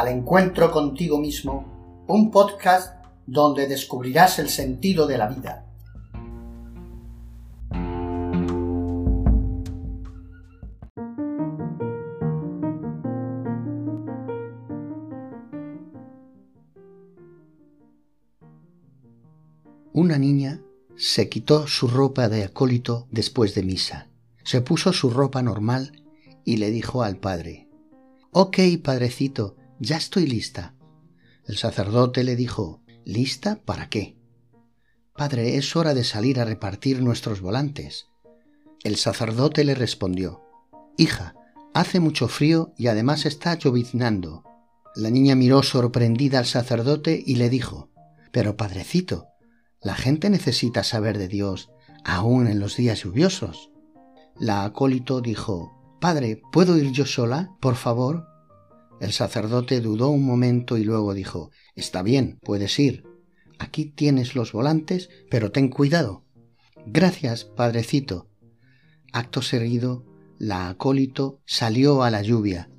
al encuentro contigo mismo, un podcast donde descubrirás el sentido de la vida. Una niña se quitó su ropa de acólito después de misa, se puso su ropa normal y le dijo al padre, Ok, padrecito, ya estoy lista. El sacerdote le dijo, ¿Lista para qué? Padre, es hora de salir a repartir nuestros volantes. El sacerdote le respondió, Hija, hace mucho frío y además está lloviznando. La niña miró sorprendida al sacerdote y le dijo, Pero padrecito, la gente necesita saber de Dios aún en los días lluviosos. La acólito dijo, Padre, ¿puedo ir yo sola, por favor? El sacerdote dudó un momento y luego dijo, Está bien, puedes ir. Aquí tienes los volantes, pero ten cuidado. Gracias, padrecito. Acto seguido, la acólito salió a la lluvia.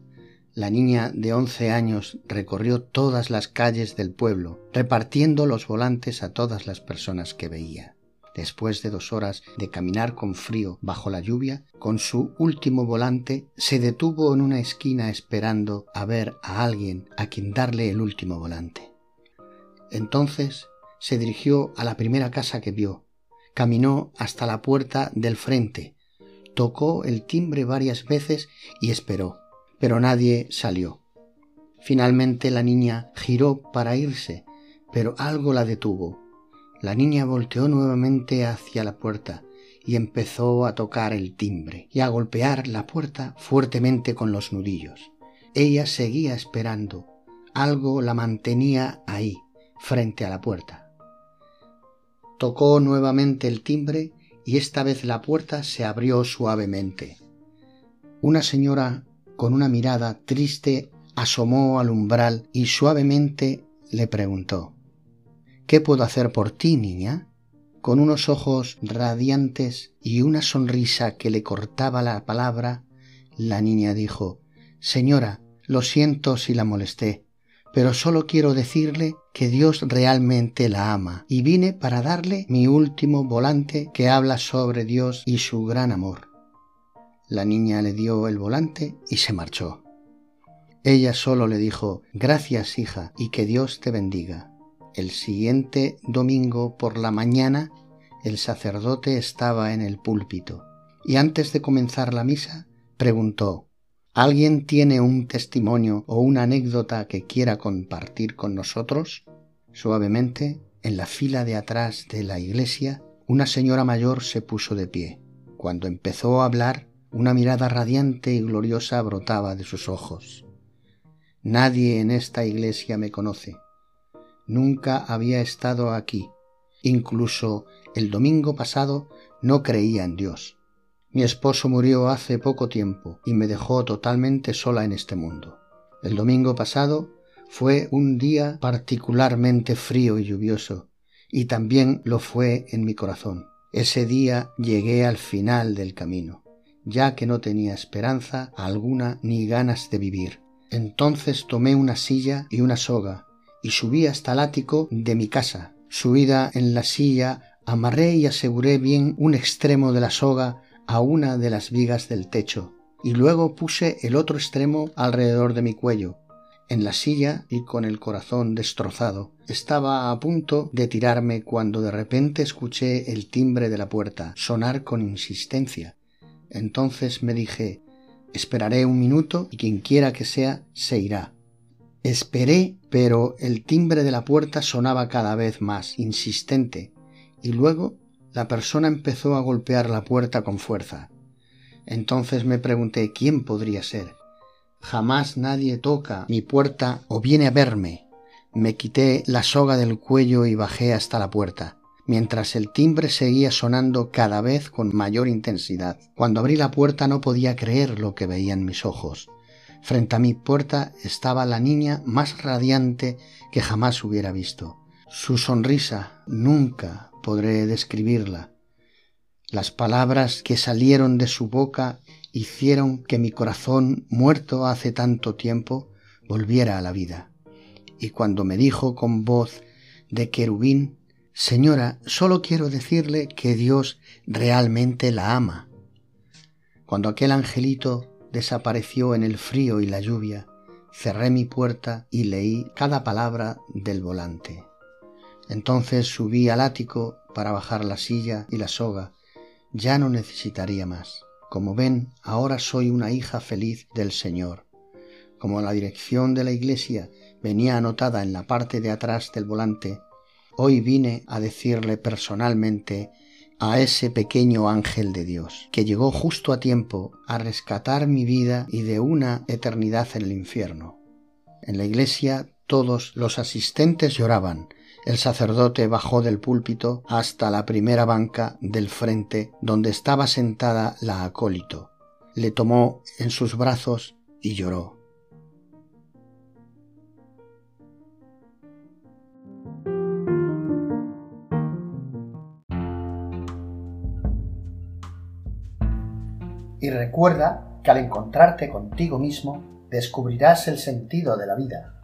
La niña de once años recorrió todas las calles del pueblo, repartiendo los volantes a todas las personas que veía después de dos horas de caminar con frío bajo la lluvia, con su último volante, se detuvo en una esquina esperando a ver a alguien a quien darle el último volante. Entonces se dirigió a la primera casa que vio, caminó hasta la puerta del frente, tocó el timbre varias veces y esperó, pero nadie salió. Finalmente la niña giró para irse, pero algo la detuvo la niña volteó nuevamente hacia la puerta y empezó a tocar el timbre y a golpear la puerta fuertemente con los nudillos. Ella seguía esperando. Algo la mantenía ahí, frente a la puerta. Tocó nuevamente el timbre y esta vez la puerta se abrió suavemente. Una señora con una mirada triste asomó al umbral y suavemente le preguntó ¿Qué puedo hacer por ti, niña? Con unos ojos radiantes y una sonrisa que le cortaba la palabra, la niña dijo Señora, lo siento si la molesté, pero solo quiero decirle que Dios realmente la ama y vine para darle mi último volante que habla sobre Dios y su gran amor. La niña le dio el volante y se marchó. Ella solo le dijo Gracias, hija, y que Dios te bendiga. El siguiente domingo por la mañana el sacerdote estaba en el púlpito y antes de comenzar la misa preguntó ¿Alguien tiene un testimonio o una anécdota que quiera compartir con nosotros? Suavemente, en la fila de atrás de la iglesia, una señora mayor se puso de pie. Cuando empezó a hablar, una mirada radiante y gloriosa brotaba de sus ojos. Nadie en esta iglesia me conoce, nunca había estado aquí. Incluso el domingo pasado no creía en Dios. Mi esposo murió hace poco tiempo y me dejó totalmente sola en este mundo. El domingo pasado fue un día particularmente frío y lluvioso, y también lo fue en mi corazón. Ese día llegué al final del camino, ya que no tenía esperanza alguna ni ganas de vivir. Entonces tomé una silla y una soga y subí hasta el ático de mi casa. Subida en la silla, amarré y aseguré bien un extremo de la soga a una de las vigas del techo, y luego puse el otro extremo alrededor de mi cuello. En la silla y con el corazón destrozado. Estaba a punto de tirarme cuando de repente escuché el timbre de la puerta sonar con insistencia. Entonces me dije Esperaré un minuto y quien quiera que sea se irá. Esperé, pero el timbre de la puerta sonaba cada vez más insistente, y luego la persona empezó a golpear la puerta con fuerza. Entonces me pregunté quién podría ser. Jamás nadie toca mi puerta o viene a verme. Me quité la soga del cuello y bajé hasta la puerta, mientras el timbre seguía sonando cada vez con mayor intensidad. Cuando abrí la puerta no podía creer lo que veían mis ojos. Frente a mi puerta estaba la niña más radiante que jamás hubiera visto. Su sonrisa nunca podré describirla. Las palabras que salieron de su boca hicieron que mi corazón, muerto hace tanto tiempo, volviera a la vida. Y cuando me dijo con voz de querubín, Señora, solo quiero decirle que Dios realmente la ama. Cuando aquel angelito desapareció en el frío y la lluvia, cerré mi puerta y leí cada palabra del volante. Entonces subí al ático para bajar la silla y la soga. Ya no necesitaría más. Como ven, ahora soy una hija feliz del Señor. Como la dirección de la iglesia venía anotada en la parte de atrás del volante, hoy vine a decirle personalmente a ese pequeño ángel de Dios, que llegó justo a tiempo a rescatar mi vida y de una eternidad en el infierno. En la iglesia todos los asistentes lloraban. El sacerdote bajó del púlpito hasta la primera banca del frente donde estaba sentada la acólito. Le tomó en sus brazos y lloró. Y recuerda que al encontrarte contigo mismo descubrirás el sentido de la vida.